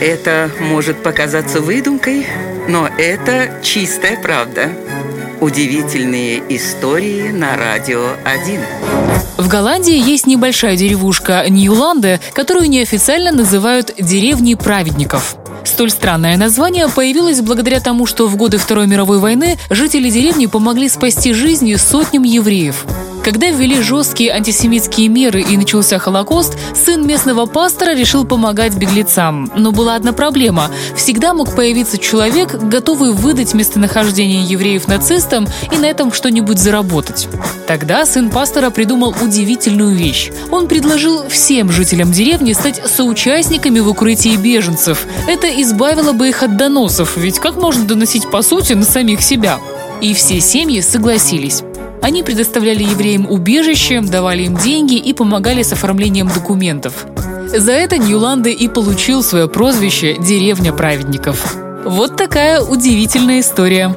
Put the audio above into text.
Это может показаться выдумкой, но это чистая правда. Удивительные истории на радио 1. В Голландии есть небольшая деревушка Ньюланде, которую неофициально называют деревней праведников. Столь странное название появилось благодаря тому, что в годы Второй мировой войны жители деревни помогли спасти жизни сотням евреев. Когда ввели жесткие антисемитские меры и начался Холокост, сын местного пастора решил помогать беглецам. Но была одна проблема. Всегда мог появиться человек, готовый выдать местонахождение евреев нацистам и на этом что-нибудь заработать. Тогда сын пастора придумал удивительную вещь. Он предложил всем жителям деревни стать соучастниками в укрытии беженцев. Это избавило бы их от доносов, ведь как можно доносить по сути на самих себя? И все семьи согласились. Они предоставляли евреям убежище, давали им деньги и помогали с оформлением документов. За это Ньюланде и получил свое прозвище «Деревня праведников». Вот такая удивительная история.